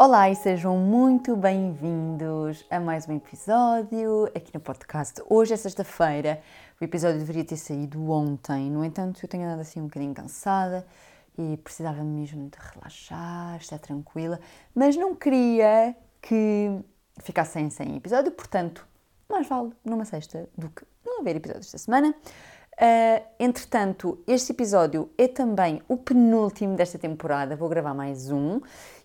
Olá e sejam muito bem-vindos a mais um episódio aqui no podcast. Hoje é sexta-feira, o episódio deveria ter saído ontem, no entanto, eu tenho andado assim um bocadinho cansada e precisava mesmo de relaxar, estar tranquila, mas não queria que ficassem sem episódio, portanto, mais vale numa sexta do que não haver episódios esta semana. Uh, entretanto, este episódio é também o penúltimo desta temporada. Vou gravar mais um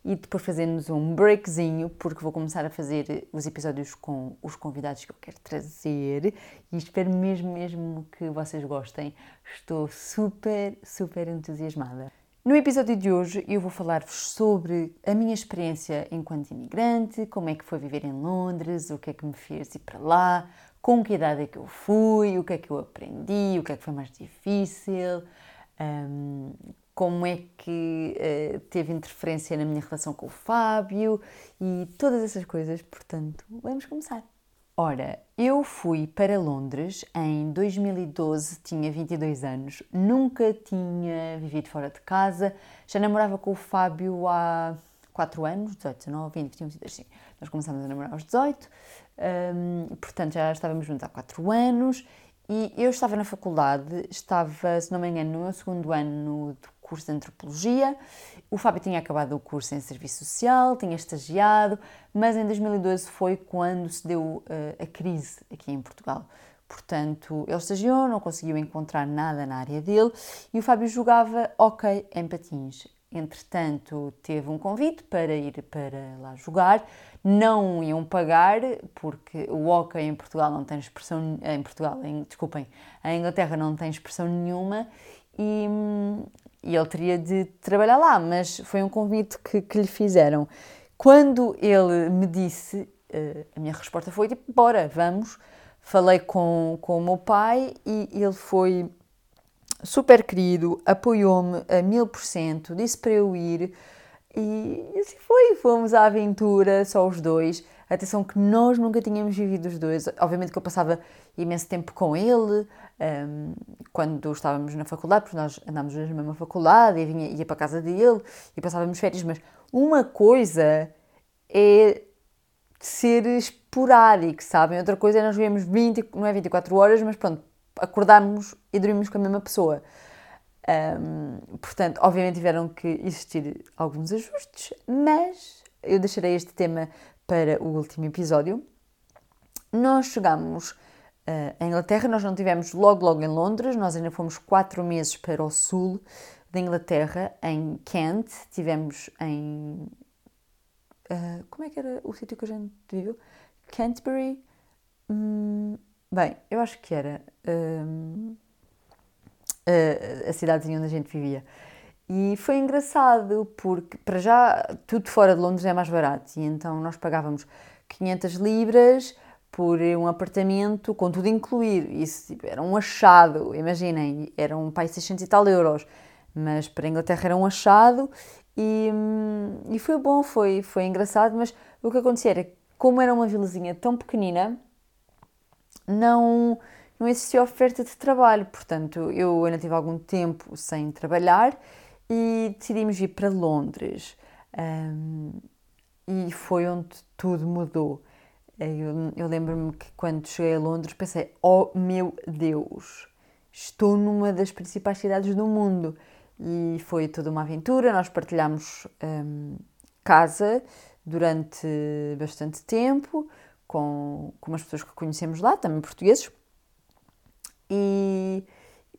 e depois fazermos um breakzinho, porque vou começar a fazer os episódios com os convidados que eu quero trazer e espero mesmo, mesmo que vocês gostem. Estou super, super entusiasmada. No episódio de hoje eu vou falar-vos sobre a minha experiência enquanto imigrante, como é que foi viver em Londres, o que é que me fez ir para lá, com que idade é que eu fui, o que é que eu aprendi, o que é que foi mais difícil, um, como é que uh, teve interferência na minha relação com o Fábio e todas essas coisas. Portanto, vamos começar. Ora, eu fui para Londres em 2012, tinha 22 anos, nunca tinha vivido fora de casa, já namorava com o Fábio há 4 anos, 18, 19, 20, 21, 22, sim. Nós começámos a namorar aos 18, um, portanto já estávamos juntos há 4 anos. E eu estava na faculdade, estava, se não me engano, no meu segundo ano do curso de Antropologia. O Fábio tinha acabado o curso em Serviço Social, tinha estagiado, mas em 2012 foi quando se deu uh, a crise aqui em Portugal. Portanto, ele estagiou, não conseguiu encontrar nada na área dele e o Fábio jogava ok em patins. Entretanto, teve um convite para ir para lá jogar. Não iam pagar, porque o hockey em Portugal não tem expressão. Em Portugal, em, desculpem, em Inglaterra não tem expressão nenhuma e, e ele teria de trabalhar lá, mas foi um convite que, que lhe fizeram. Quando ele me disse, eh, a minha resposta foi tipo: bora, vamos. Falei com, com o meu pai e ele foi super querido, apoiou-me a mil por cento, disse para eu ir e assim foi. Fomos à aventura, só os dois. Atenção que nós nunca tínhamos vivido os dois. Obviamente que eu passava imenso tempo com ele um, quando estávamos na faculdade, porque nós andámos na mesma faculdade e vinha, ia para a casa dele e passávamos férias. Mas uma coisa é ser esporádico, sabem? Outra coisa é nós vivemos 20, não é 24 horas, mas pronto, acordarmos e dormirmos com a mesma pessoa. Um, portanto, obviamente tiveram que existir alguns ajustes, mas eu deixarei este tema para o último episódio. Nós chegámos uh, à Inglaterra, nós não tivemos logo, logo em Londres, nós ainda fomos quatro meses para o sul da Inglaterra, em Kent, tivemos em. Uh, como é que era o sítio que a gente viveu? Canterbury. Hum, Bem, eu acho que era hum, a, a cidadezinha onde a gente vivia. E foi engraçado porque, para já, tudo fora de Londres é mais barato. E então nós pagávamos 500 libras por um apartamento com tudo incluído. Isso tipo, era um achado, imaginem, era um país 600 e tal euros. Mas para a Inglaterra era um achado e, hum, e foi bom, foi, foi engraçado. Mas o que acontecia era, como era uma vilazinha tão pequenina, não, não existia oferta de trabalho, portanto, eu ainda tive algum tempo sem trabalhar e decidimos ir para Londres. Um, e foi onde tudo mudou. Eu, eu lembro-me que quando cheguei a Londres pensei: oh meu Deus, estou numa das principais cidades do mundo. E foi toda uma aventura. Nós partilhámos um, casa durante bastante tempo com, com umas pessoas que conhecemos lá, também portugueses. E,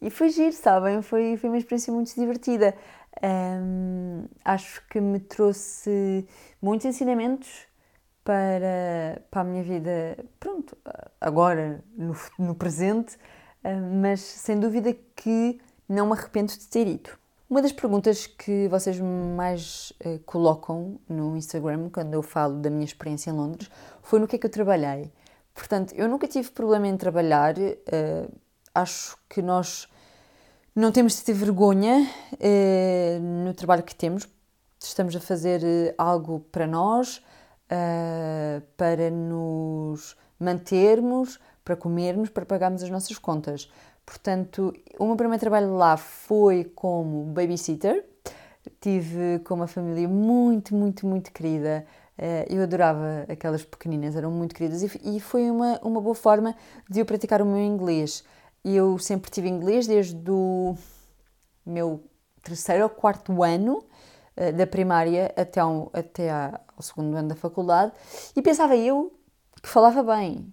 e foi giro, sabem? Foi, foi uma experiência muito divertida. Um, acho que me trouxe muitos ensinamentos para, para a minha vida, pronto, agora, no, no presente, mas sem dúvida que não me arrependo de ter ido. Uma das perguntas que vocês mais uh, colocam no Instagram quando eu falo da minha experiência em Londres foi no que é que eu trabalhei. Portanto, eu nunca tive problema em trabalhar, uh, acho que nós não temos de ter vergonha no trabalho que temos, estamos a fazer algo para nós, para nos mantermos, para comermos, para pagarmos as nossas contas. Portanto, o meu primeiro trabalho lá foi como babysitter. tive com uma família muito, muito, muito querida. Uh, eu adorava aquelas pequeninas, eram muito queridas e, foi uma, uma boa forma de eu praticar o meu inglês. Eu sempre tive inglês desde o meu terceiro ou quarto ano uh, da primária até, ao, até ao segundo ano da faculdade e pensava eu que falava bem,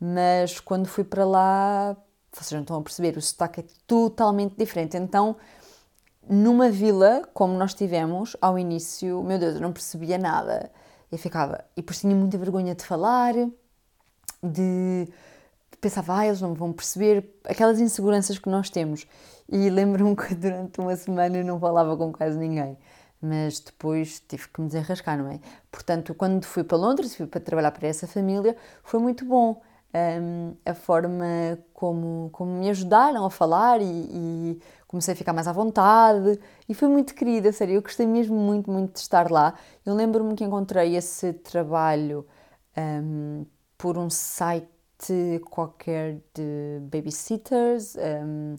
mas quando fui para lá, vocês não estão a perceber, o sotaque é totalmente diferente. Então, numa vila como nós tivemos ao início, meu Deus, eu não percebia nada. Eu ficava, e depois tinha muita vergonha de falar, de pensava, ah, eles não vão perceber aquelas inseguranças que nós temos. E lembro-me que durante uma semana eu não falava com quase ninguém mas depois tive que me desenrascar, não é? Portanto, quando fui para Londres, fui para trabalhar para essa família, foi muito bom um, a forma como, como me ajudaram a falar e, e, comecei a ficar mais à vontade e foi muito querida, sério, eu gostei mesmo muito, muito de estar lá. Eu lembro-me que encontrei esse trabalho um, por um site qualquer de babysitters um,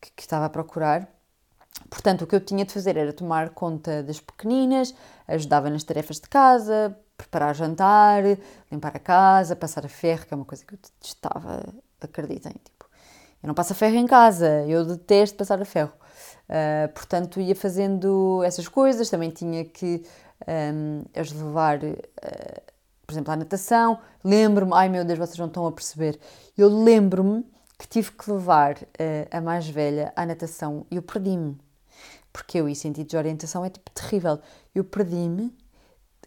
que, que estava a procurar Portanto, o que eu tinha de fazer era tomar conta das pequeninas, ajudava nas tarefas de casa, preparar jantar, limpar a casa, passar a ferro, que é uma coisa que eu detestava, acreditem. Tipo, eu não passo a ferro em casa, eu detesto passar a ferro. Uh, portanto, ia fazendo essas coisas, também tinha que um, as levar, uh, por exemplo, à natação. Lembro-me, ai meu Deus, vocês não estão a perceber. Eu lembro-me que tive que levar uh, a mais velha à natação e eu perdi-me porque eu e sentido de orientação é tipo terrível. Eu perdi-me,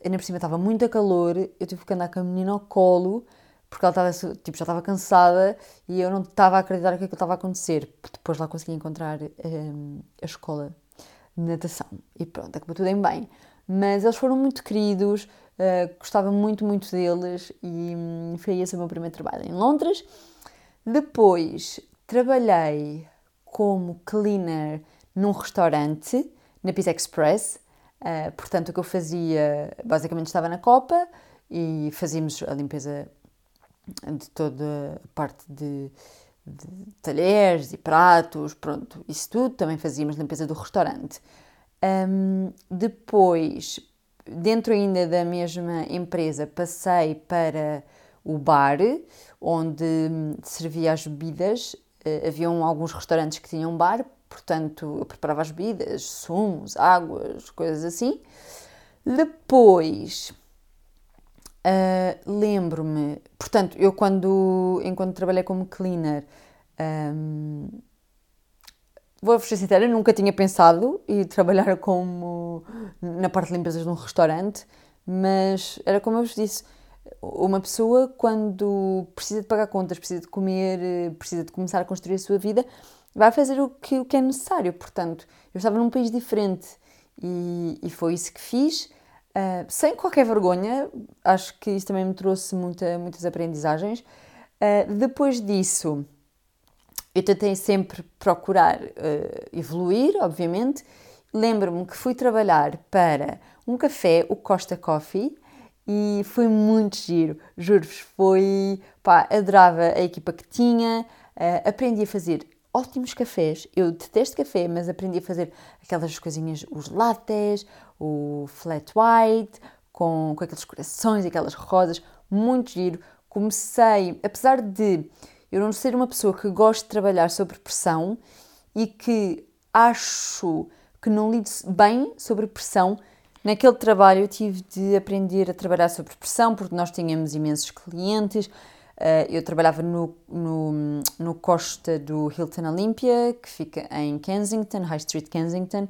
ainda por cima estava muito a calor, eu tive que andar com a menina ao colo, porque ela estava, tipo, já estava cansada e eu não estava a acreditar o que, é que estava a acontecer. Depois lá consegui encontrar um, a escola de natação e pronto, acabou tudo em bem. Mas eles foram muito queridos, uh, gostava muito, muito deles e um, foi esse o meu primeiro trabalho em Londres. Depois trabalhei como cleaner num restaurante, na Pizza Express. Uh, portanto, o que eu fazia, basicamente estava na copa e fazíamos a limpeza de toda a parte de, de talheres e pratos, pronto, isso tudo. Também fazíamos limpeza do restaurante. Um, depois, dentro ainda da mesma empresa, passei para o bar, onde servia as bebidas. Uh, haviam alguns restaurantes que tinham bar, portanto, eu preparava as bebidas, sumos, águas, coisas assim. Depois, uh, lembro-me, portanto, eu quando, enquanto trabalhei como cleaner, um, vou ser sincera, nunca tinha pensado em trabalhar como na parte de limpezas num restaurante, mas era como eu vos disse, uma pessoa quando precisa de pagar contas, precisa de comer, precisa de começar a construir a sua vida, vai fazer o que, o que é necessário. Portanto, eu estava num país diferente e, e foi isso que fiz, uh, sem qualquer vergonha. Acho que isso também me trouxe muita, muitas aprendizagens. Uh, depois disso, eu tentei sempre procurar uh, evoluir, obviamente. Lembro-me que fui trabalhar para um café, o Costa Coffee, e foi muito giro, juro-vos, foi, pá, adorava a equipa que tinha, aprendi a fazer ótimos cafés. Eu detesto café, mas aprendi a fazer aquelas coisinhas, os lattes, o flat white, com, com aqueles corações, aquelas rosas, muito giro. Comecei, apesar de eu não ser uma pessoa que gosta de trabalhar sob pressão e que acho que não lido bem sobre pressão, naquele trabalho eu tive de aprender a trabalhar sob pressão porque nós tínhamos imensos clientes, eu trabalhava no, no, no, Costa do Hilton Olympia, que fica em Kensington, High Street Kensington,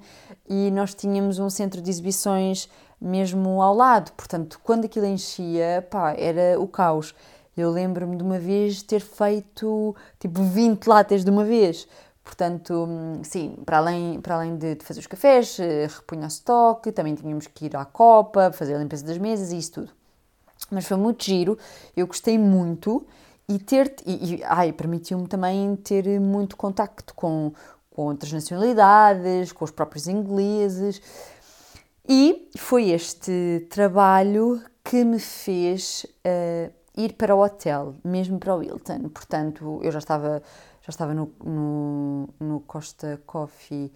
e nós tínhamos um centro de exibições mesmo ao lado, portanto, quando aquilo enchia, pá, era o caos. Eu lembro-me de uma vez ter feito tipo 20 latas de uma vez. Portanto, sim, para além, para além de, fazer os cafés, eh, repunha o estoque, também tínhamos que ir à copa, fazer a limpeza das mesas e isso tudo. Mas foi muito giro, eu gostei muito e ter e, e ai, permitiu-me também ter muito contacto com, com outras nacionalidades, com os próprios ingleses. E foi este trabalho que me fez uh, ir para o hotel, mesmo para o Hilton. Portanto, eu já estava, já estava no, no, no Costa Coffee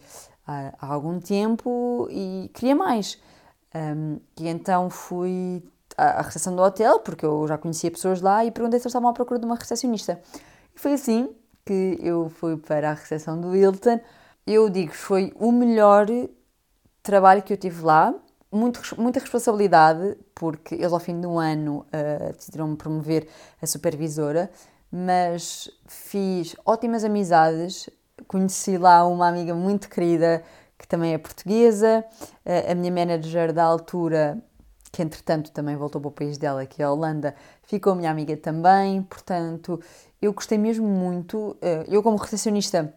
há, há algum tempo e queria mais. Um, e então fui à, recepção do hotel, porque eu já conhecia pessoas lá, e perguntei se eles estavam à procura de uma recepcionista. E foi assim que eu fui para a recepção do Hilton. Eu digo, foi o melhor trabalho que eu tive lá, muito, muita responsabilidade, porque eles ao fim do ano uh, decidiram-me promover a supervisora, mas fiz ótimas amizades, conheci lá uma amiga muito querida que também é portuguesa, uh, a minha manager da altura, que entretanto também voltou para o país dela, que é a Holanda, ficou minha amiga também, portanto eu gostei mesmo muito, uh, eu como recepcionista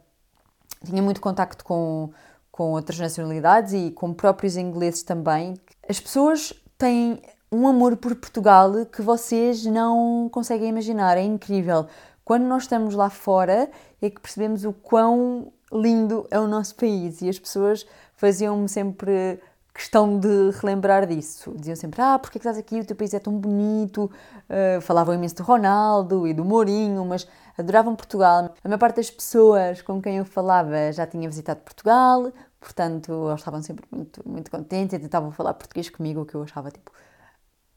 tinha muito contacto com com outras nacionalidades e com próprios ingleses também. As pessoas têm um amor por Portugal que vocês não conseguem imaginar, é incrível. Quando nós estamos lá fora é que percebemos o quão lindo é o nosso país e as pessoas faziam-me sempre questão de relembrar disso. Diziam sempre: Ah, porque é que estás aqui? O teu país é tão bonito. Uh, falavam imenso do Ronaldo e do Mourinho, mas adoravam Portugal. A maior parte das pessoas com quem eu falava já tinha visitado Portugal, portanto, eles estavam sempre muito, muito contentes e tentavam falar português comigo, o que eu achava tipo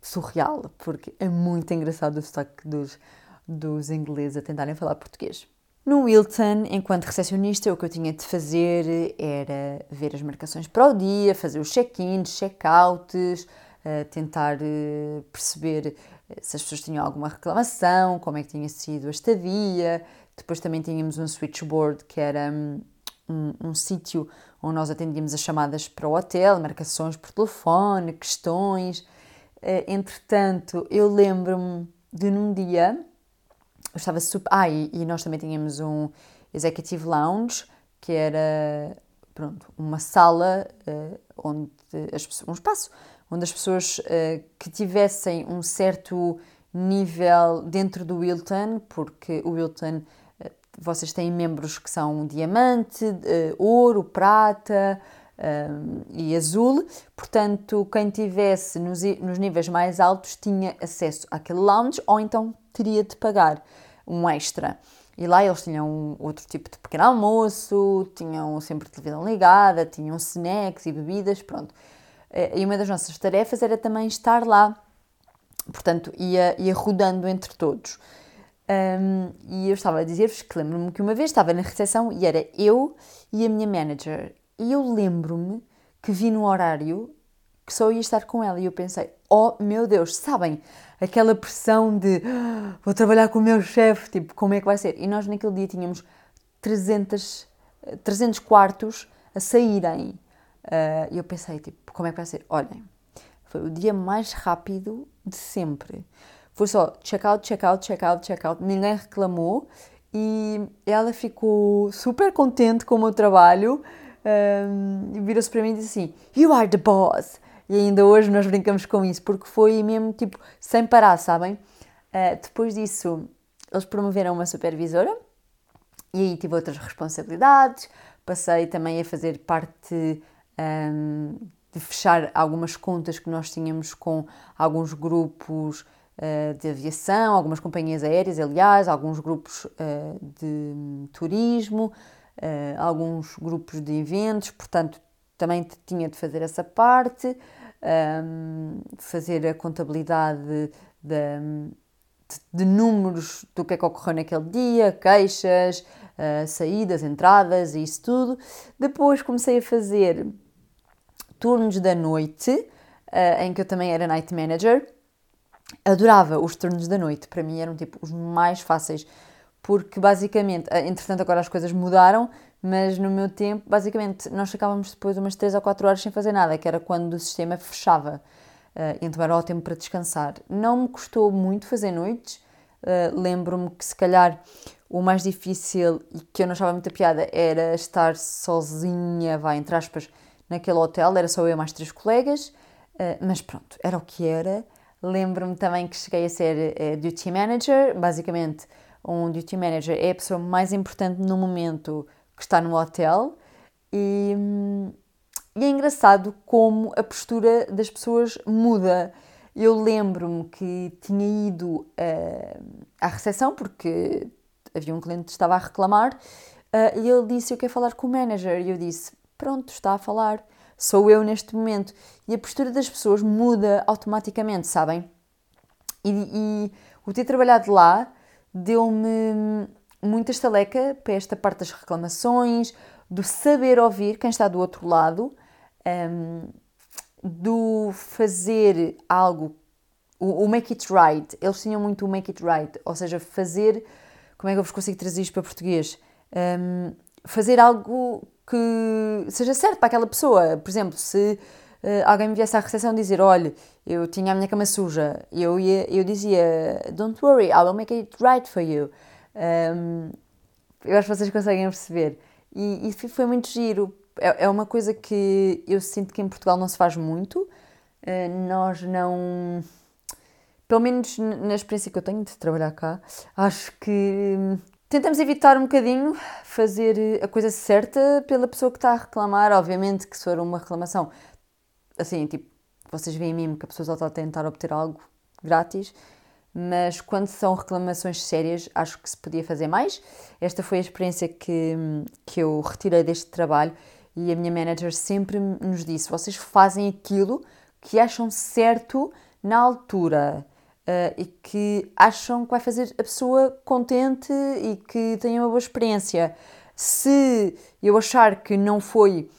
surreal, porque é muito engraçado o sotaque dos, dos ingleses a tentarem falar português. No Wilton, enquanto recepcionista, o que eu tinha de fazer era ver as marcações para o dia, fazer os check-ins, check-outs, uh, tentar uh, perceber se as pessoas tinham alguma reclamação, como é que tinha sido a estadia. Depois também tínhamos um switchboard, que era um, um, um sítio onde nós atendíamos as chamadas para o hotel, marcações por telefone, questões. Entretanto, eu lembro-me de num dia, eu estava super. Ah, e, e nós também tínhamos um executive lounge, que era pronto, uma sala uh, onde as um espaço onde as pessoas uh, que tivessem um certo nível dentro do Wilton, porque o Wilton uh, vocês têm membros que são diamante, ouro, prata e azul, portanto, quem tivesse nos, nos níveis mais altos tinha acesso àquele lounge ou então teria de pagar um extra. E lá eles tinham outro tipo de pequeno almoço, tinham sempre televisão ligada, tinham snacks e bebidas, pronto. Eh, e uma das nossas tarefas era também estar lá, portanto, ia, ia rodando entre todos. Um, e eu estava a dizer-vos que lembro-me que uma vez estava na recepção e era eu e a minha manager. E eu lembro-me que vi no horário que só ia estar com ela. E eu pensei, oh meu Deus, sabem? Aquela pressão de ah, vou trabalhar com o meu chefe, tipo, como é que vai ser? E nós naquele dia tínhamos 300, 300 quartos a saírem. Uh, e eu pensei, tipo, como é que vai ser? Olhem, foi o dia mais rápido de sempre. Foi só check-out, check-out, check-out, check-out. Ninguém reclamou e ela ficou super contente com o meu trabalho. Um, e virou-se para mim e disse assim: You are the boss! E ainda hoje nós brincamos com isso, porque foi mesmo tipo sem parar, sabem? Uh, depois disso, eles promoveram uma supervisora e aí tive outras responsabilidades. Passei também a fazer parte um, de fechar algumas contas que nós tínhamos com alguns grupos uh, de aviação, algumas companhias aéreas, aliás, alguns grupos uh, de turismo, uh, alguns grupos de eventos, portanto, também tinha de fazer essa parte, um, fazer a contabilidade de, de, de, números do que é que ocorreu naquele dia, queixas, saídas, entradas e isso tudo. Depois comecei a fazer turnos da noite, uh, em que eu também era night manager. Adorava os turnos da noite, para mim eram tipo os mais fáceis, porque basicamente, uh, entretanto agora as coisas mudaram, mas no meu tempo, basicamente, nós ficávamos depois umas 3 ou 4 horas sem fazer nada, que era quando o sistema fechava. Uh, então era o tempo para descansar. Não me custou muito fazer noites. Uh, Lembro-me que se calhar o mais difícil e que eu não achava muita piada era estar sozinha, vai, entre aspas, naquele hotel, era só eu e mais três colegas, uh, mas pronto, era o que era. Lembro-me também que cheguei a ser uh, duty manager, basicamente um duty manager é a pessoa mais importante no momento que está no hotel e, e é engraçado como a postura das pessoas muda. Eu lembro-me que tinha ido uh, à recepção porque havia um cliente que estava a reclamar uh, e ele disse: Eu quero falar com o manager. E eu disse: pronto, está a falar. Sou eu neste momento. E a postura das pessoas muda automaticamente, sabem? E, e o ter trabalhado lá deu-me muita estaleca para esta parte das reclamações, do saber ouvir quem está do outro lado, um, do fazer algo, o, o, make it right. Eles tinham muito o make it right, ou seja, fazer. Como é que eu vos consigo trazer isto para português? Um, fazer algo que seja certo para aquela pessoa. Por exemplo, se uh, alguém me viesse à recepção dizer: Olha, eu tinha a minha cama suja, eu, ia, eu dizia: Don't worry, I will make it right for you. Um, eu acho que vocês conseguem perceber. E, e foi muito giro. É, é, uma coisa que eu sinto que em Portugal não se faz muito. Uh, nós não. Pelo menos na experiência que eu tenho de trabalhar cá, acho que hum, tentamos evitar um bocadinho fazer a coisa certa pela pessoa que está a reclamar. Obviamente que se for uma reclamação, assim, tipo, vocês veem mesmo que a pessoa só está a tentar obter algo grátis mas quando são reclamações sérias, acho que se podia fazer mais. Esta foi a experiência que, que eu retirei deste trabalho e a minha manager sempre nos disse: vocês fazem aquilo que acham certo na altura. Uh, e que acham que vai fazer a pessoa contente e que tenha uma boa experiência. Se eu achar que não foi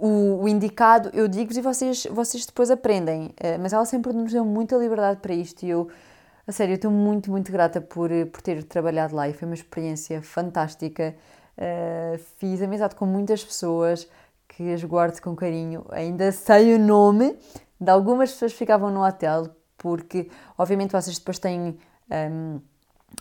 o, o indicado, eu digo-vos e vocês, vocês depois aprendem. Uh, mas ela sempre nos deu muita liberdade para isto e eu, a sério, estou muito, muito grata por, por ter trabalhado lá e foi uma experiência fantástica. Uh, fiz amizade com muitas pessoas que as guardo com carinho. Ainda sei o nome de algumas pessoas que ficavam no hotel, porque obviamente vocês depois têm um, ehm,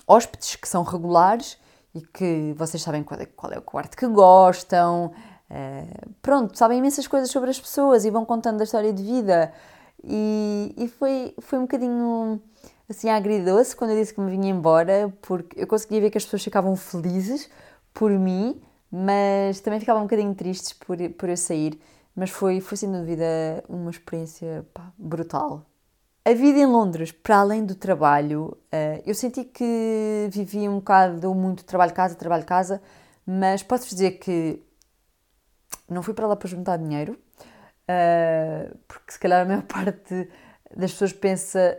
hóspedes que são regulares e que vocês sabem qual é, qual é o quarto que gostam, Uh, pronto, sabem imensas coisas sobre as pessoas e vão contando a história de vida. E, e foi, foi um bocadinho assim agridoce quando eu disse que me vinha embora, porque eu conseguia ver que as pessoas ficavam felizes por mim, mas também ficavam um bocadinho tristes por, por eu sair. Mas foi, foi sem dúvida uma experiência pá, brutal. A vida em Londres, para além do trabalho, uh, eu senti que vivia um bocado muito trabalho-casa, trabalho-casa, mas posso dizer que não fui para lá para juntar dinheiro, uh, porque se calhar a maior parte das pessoas pensa,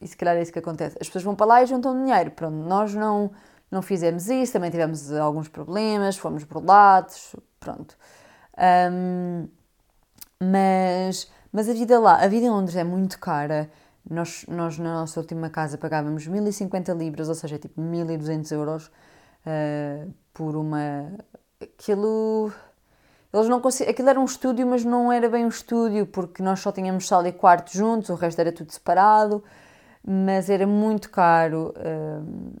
e se calhar é isso que acontece, as pessoas vão para lá e juntam dinheiro. Pronto, nós não, não fizemos isso, também tivemos alguns problemas, fomos burlados, pronto. Um, mas, mas a vida lá, a vida em Londres é muito cara. Nós, nós na nossa última casa pagávamos 1050 libras, ou seja, tipo 1200 euros uh, por uma. Aquilo eles não conseguiam. Aquilo era um estúdio, mas não era bem um estúdio, porque nós só tínhamos sala e quarto juntos, o resto era tudo separado, mas era muito caro. Hum,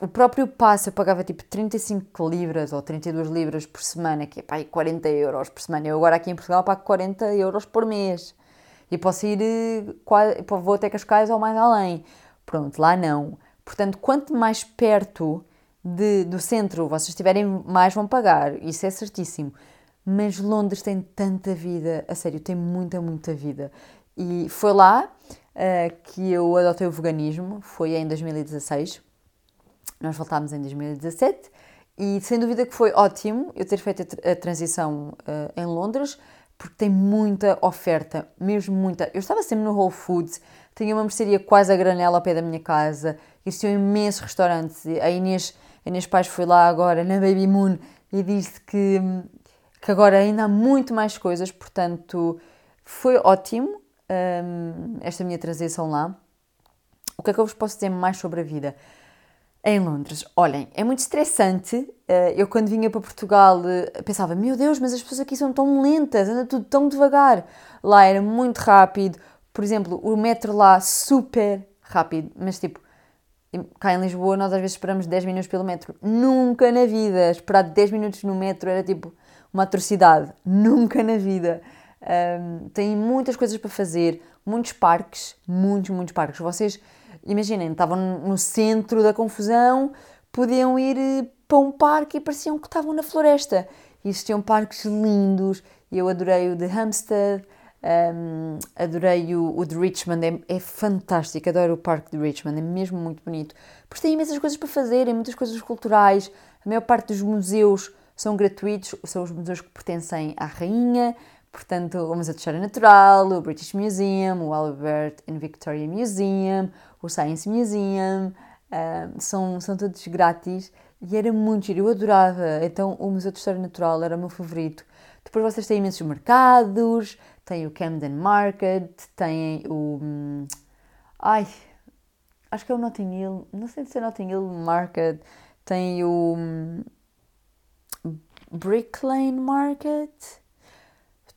o próprio passe eu pagava tipo 35 libras ou 32 libras por semana, que é pá, 40 euros por semana. Eu agora aqui em Portugal pago 40 euros por mês. E posso ir, eh, vou até Cascais ou mais além. Pronto, lá não. Portanto, quanto mais perto de, do centro vocês estiverem, mais vão pagar. Isso é certíssimo mas Londres tem tanta vida, a sério, tem muita, muita vida. E foi lá uh, que eu adotei o veganismo, foi em 2016. Nós voltámos em 2017 e sem dúvida que foi ótimo eu ter feito a, transição uh, em Londres, porque tem muita oferta, mesmo muita. Eu estava sempre no Whole Foods, tinha uma mercearia quase a granela ao pé da minha casa, existiam imensos restaurantes. A Inês, a Inês Pais foi lá agora na Baby Moon e disse que hum, que agora ainda há muito mais coisas, portanto foi ótimo um, esta minha transição lá. O que é que eu vos posso dizer mais sobre a vida em Londres? Olhem, é muito estressante. Eh, eu, quando vinha para Portugal, eh, pensava: meu Deus, mas as pessoas aqui são tão lentas, anda tudo tão devagar. Lá era muito rápido. Por exemplo, o metro lá super rápido, mas tipo, cá em Lisboa nós às vezes esperamos 10 minutos pelo metro. Nunca na vida esperar 10 minutos no metro era tipo uma atrocidade. Nunca na vida. Um, tem muitas coisas para fazer, muitos parques, muitos, muitos parques. Vocês imaginem, estavam no centro da confusão, podiam ir eh, para um parque e pareciam que estavam na floresta. Existiam parques lindos, eu adorei o de Hampstead, um, adorei o, o, de Richmond, é, é, fantástico, adoro o parque de Richmond, é mesmo muito bonito. Porque tem imensas coisas para fazer, muitas coisas culturais, a maior parte dos museus são gratuitos, são os museus que pertencem à rainha, portanto, o Museu de História Natural, o British Museum, o Albert and Victoria Museum, o Science Museum, uh, são, são todos grátis e era muito giro, eu adorava. Então, o Museu de História Natural era o meu favorito. Depois vocês têm imensos mercados, tem o Camden Market, tem o. Hum, ai, acho que é o Notting Hill, não sei se é Notting Hill Market, tem o hum, Brick Lane Market,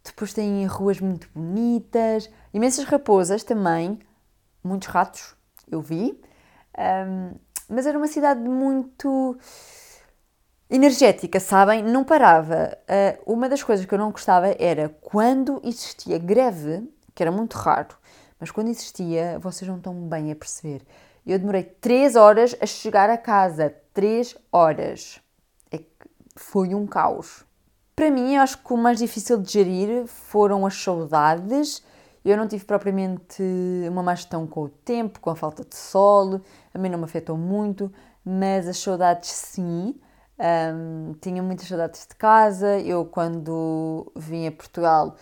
depois tem ruas muito bonitas, imensas raposas também, muitos ratos, eu vi, um, mas era uma cidade muito energética, sabem? Não parava. Uh, uma das coisas que eu não gostava era quando existia greve, que era muito raro, mas quando existia, vocês não estão bem a perceber. Eu demorei 3 horas a chegar a casa. 3 horas. Foi um caos. Para mim, acho que o mais difícil de gerir foram as saudades. Eu não tive propriamente uma má gestão com o tempo, com a falta de sol, a mim não me afetou muito, mas as saudades sim. Um, tinha muitas saudades de casa. Eu, quando vim a Portugal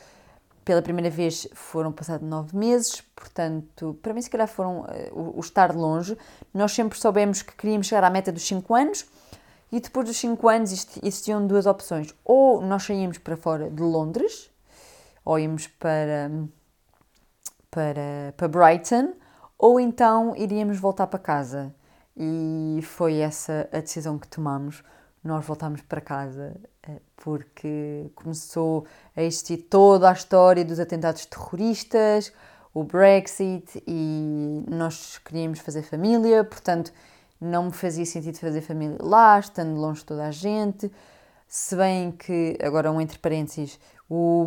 pela primeira vez, foram passados nove meses, portanto, para mim, se calhar foram uh, o, o, estar longe. Nós sempre soubemos que queríamos chegar à meta dos cinco anos e depois dos cinco anos existiam duas opções. Ou nós saímos para fora de Londres, ou íamos para, para, para Brighton, ou então iríamos voltar para casa. E foi essa a decisão que tomamos nós voltámos para casa eh, porque começou a existir toda a história dos atentados terroristas, o Brexit e nós queríamos fazer família, portanto não me fazia sentido fazer família lá, estando longe de toda a gente. Se bem que, agora um entre parênteses, o,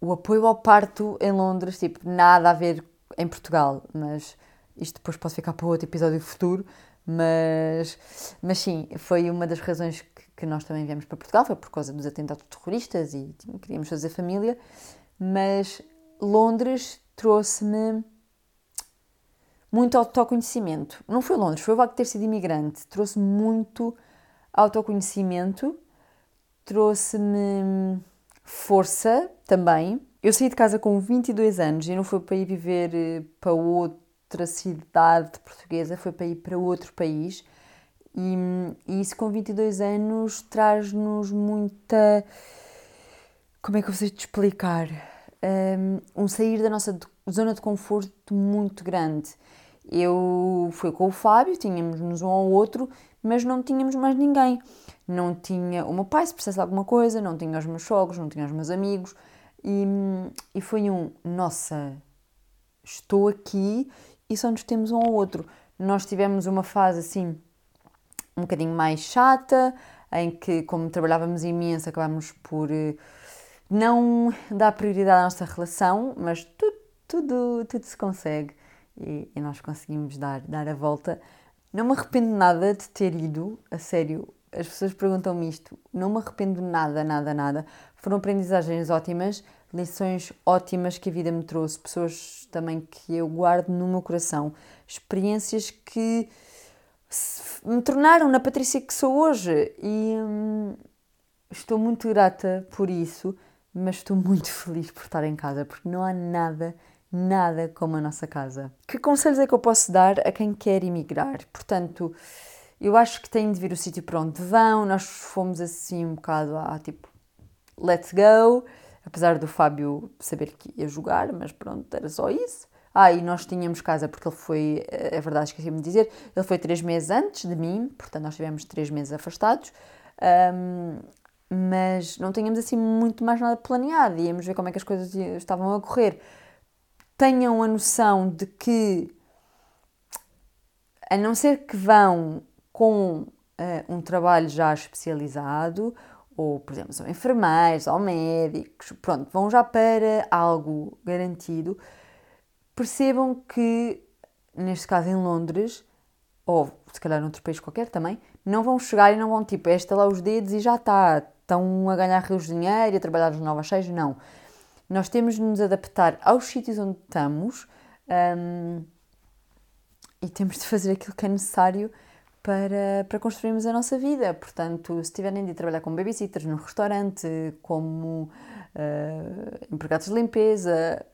o apoio ao parto em Londres, tipo, nada a ver em Portugal, mas isto depois pode ficar para outro episódio futuro, mas, mas sim, foi uma das razões que, que nós também viemos para Portugal, foi por causa dos atentados terroristas e queríamos fazer família. Mas Londres trouxe-me muito autoconhecimento. Não foi Londres, foi o facto de ter sido imigrante. Trouxe-me muito autoconhecimento, trouxe-me força também. Eu saí de casa com 22 anos e não fui para ir viver eh, para outra cidade portuguesa, foi para ir para outro país. E, e isso com 22 anos traz-nos muita. Como é que eu vou te explicar? Um, um sair da nossa zona de conforto muito grande. Eu fui com o Fábio, tínhamos-nos um ao outro, mas não tínhamos mais ninguém. Não tinha o meu pai, se precisasse de alguma coisa, não tinha os meus sogros, não tinha os meus amigos. E, e foi um, nossa, estou aqui e só nos temos um ao outro. Nós tivemos uma fase assim um bocadinho mais chata, em que, como trabalhávamos imenso, acabámos por eh, não dar prioridade à nossa relação, mas tudo, tudo, tudo se consegue e, e nós conseguimos dar, dar a volta. Não me arrependo nada de ter ido, a sério. As pessoas perguntam-me isto. Não me arrependo nada, nada, nada. Foram aprendizagens ótimas lições ótimas que a vida me trouxe, pessoas também que eu guardo no meu coração, experiências que me tornaram na Patrícia que sou hoje e hum, estou muito grata por isso, mas estou muito feliz por estar em casa porque não há nada, nada como a nossa casa. Que conselhos é que eu posso dar a quem quer emigrar? Portanto, eu acho que tem de vir o sítio para onde vão, nós fomos assim um bocado a tipo, let's go apesar do Fábio saber que ia jogar, mas pronto, era só isso. Ah, e nós tínhamos casa porque ele foi, é verdade, esqueci-me de dizer, ele foi três meses antes de mim, portanto nós tivemos três meses afastados, um, mas não tínhamos assim muito mais nada planeado, íamos ver como é que as coisas estavam a correr. Tenham a noção de que, a não ser que vão com uh, um trabalho já especializado, ou, por exemplo, são enfermeiros ou médicos, pronto, vão já para algo garantido, percebam que, neste caso em Londres, ou se calhar noutro país qualquer também, não vão chegar e não vão tipo, esta lá os dedos e já está, estão a ganhar rios de dinheiro e a trabalhar nas novas cheias, não. Nós temos de nos adaptar aos sítios onde estamos um, e temos de fazer aquilo que é necessário para, para construirmos a nossa vida. Portanto, se tiverem de trabalhar como babysitters no restaurante, como uh, empregados de limpeza,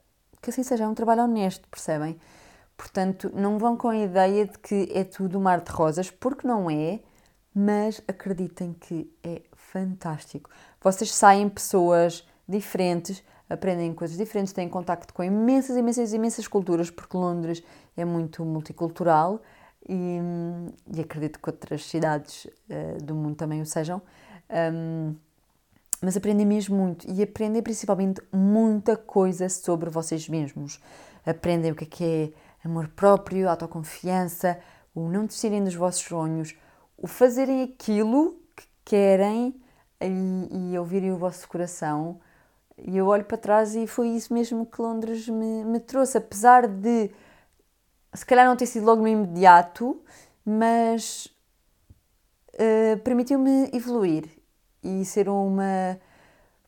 que assim seja, é um trabalho honesto, percebem? Portanto, não vão com a ideia de que é tudo mar de rosas, porque não é, mas acreditem que é fantástico. Vocês saem pessoas diferentes, aprendem coisas diferentes, têm contacto com imensas, imensas, imensas culturas, porque Londres é muito multicultural e, e acredito que outras cidades uh, do mundo também o sejam. Um, mas aprendem mesmo muito e aprendem principalmente muita coisa sobre vocês mesmos. Aprendem o que é, que é amor próprio, autoconfiança, o não desistirem dos vossos sonhos, o fazerem aquilo que querem e, e ouvirem o vosso coração. E eu olho para trás e foi isso mesmo que Londres me, me trouxe, apesar de se calhar não ter sido logo no imediato, mas uh, permitiu-me evoluir e ser uma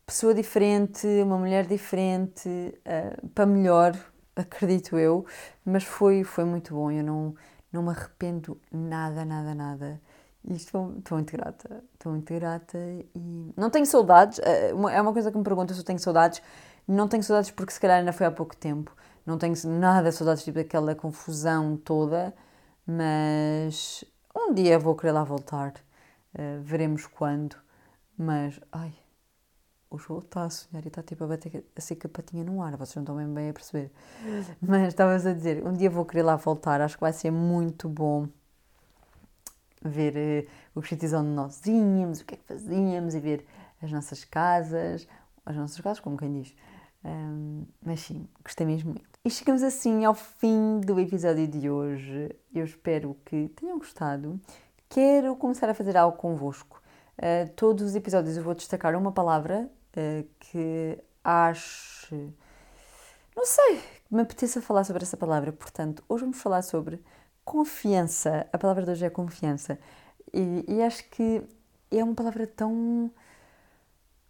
pessoa diferente, uma mulher diferente, uh, para melhor, acredito eu, mas foi, foi muito bom, eu não, não me arrependo nada, nada, nada. Estou, estou muito grata, estou muito grata e não tenho saudades, eh, é uma coisa que me perguntam se eu tenho saudades, não tenho saudades porque se calhar ainda foi há pouco tempo, não tenho nada saudades tipo daquela confusão toda, mas um dia vou querer lá voltar, uh, veremos quando. Mas, ai, o João está a sonhar e está tipo a bater a patinha no ar, vocês não estão bem, bem a perceber. Mas estavas a dizer, um dia vou querer lá voltar, acho que vai ser muito bom ver os sítios onde nós íamos, o que é que fazíamos e ver as nossas casas, as nossas casas, como quem diz. Um, mas sim, gostei mesmo muito. E chegamos assim ao fim do episódio de hoje. Eu espero que tenham gostado. Quero começar a fazer algo convosco. Uh, todos os episódios eu vou destacar uma palavra uh, que acho. Não sei, me apeteça falar sobre essa palavra. Portanto, hoje vamos falar sobre confiança. A palavra de hoje é confiança. E, e acho que é uma palavra tão.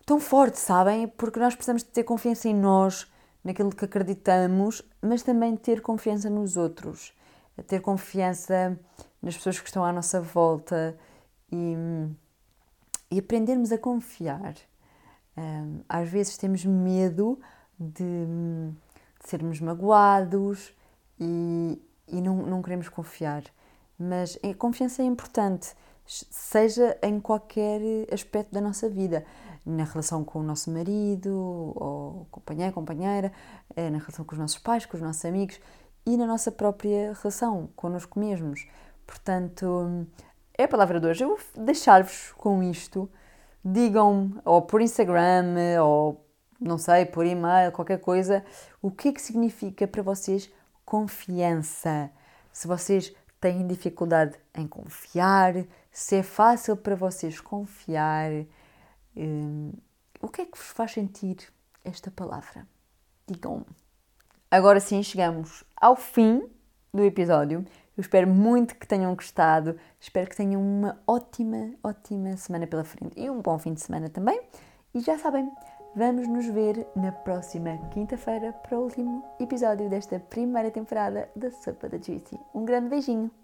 tão forte, sabem? Porque nós precisamos de ter confiança em nós, naquilo que acreditamos, mas também ter confiança nos outros. Ter confiança nas pessoas que estão à nossa volta e e aprendermos a confiar. Às vezes temos medo de, de sermos magoados e, e não, não queremos confiar, mas a confiança é importante, seja em qualquer aspecto da nossa vida, na relação com o nosso marido, ou companheiro, companheira, eh, na relação com os nossos pais, com os nossos amigos e na nossa própria relação connosco mesmos. Portanto, é a palavra de hoje. Eu vou deixar-vos com isto. Digam-me, ou por Instagram, ou não sei, por e-mail, qualquer coisa, o que é que significa para vocês confiança. Se vocês têm dificuldade em confiar, se é fácil para vocês confiar, hum, o que é que vos faz sentir esta palavra? Digam-me. Agora sim, chegamos ao fim do episódio. Eu espero muito que tenham gostado. Espero que tenham uma ótima, ótima semana pela frente e um bom fim de semana também. E já sabem, vamos nos ver na próxima quinta-feira para o último episódio desta primeira temporada da Sopa da Juicy. Um grande beijinho!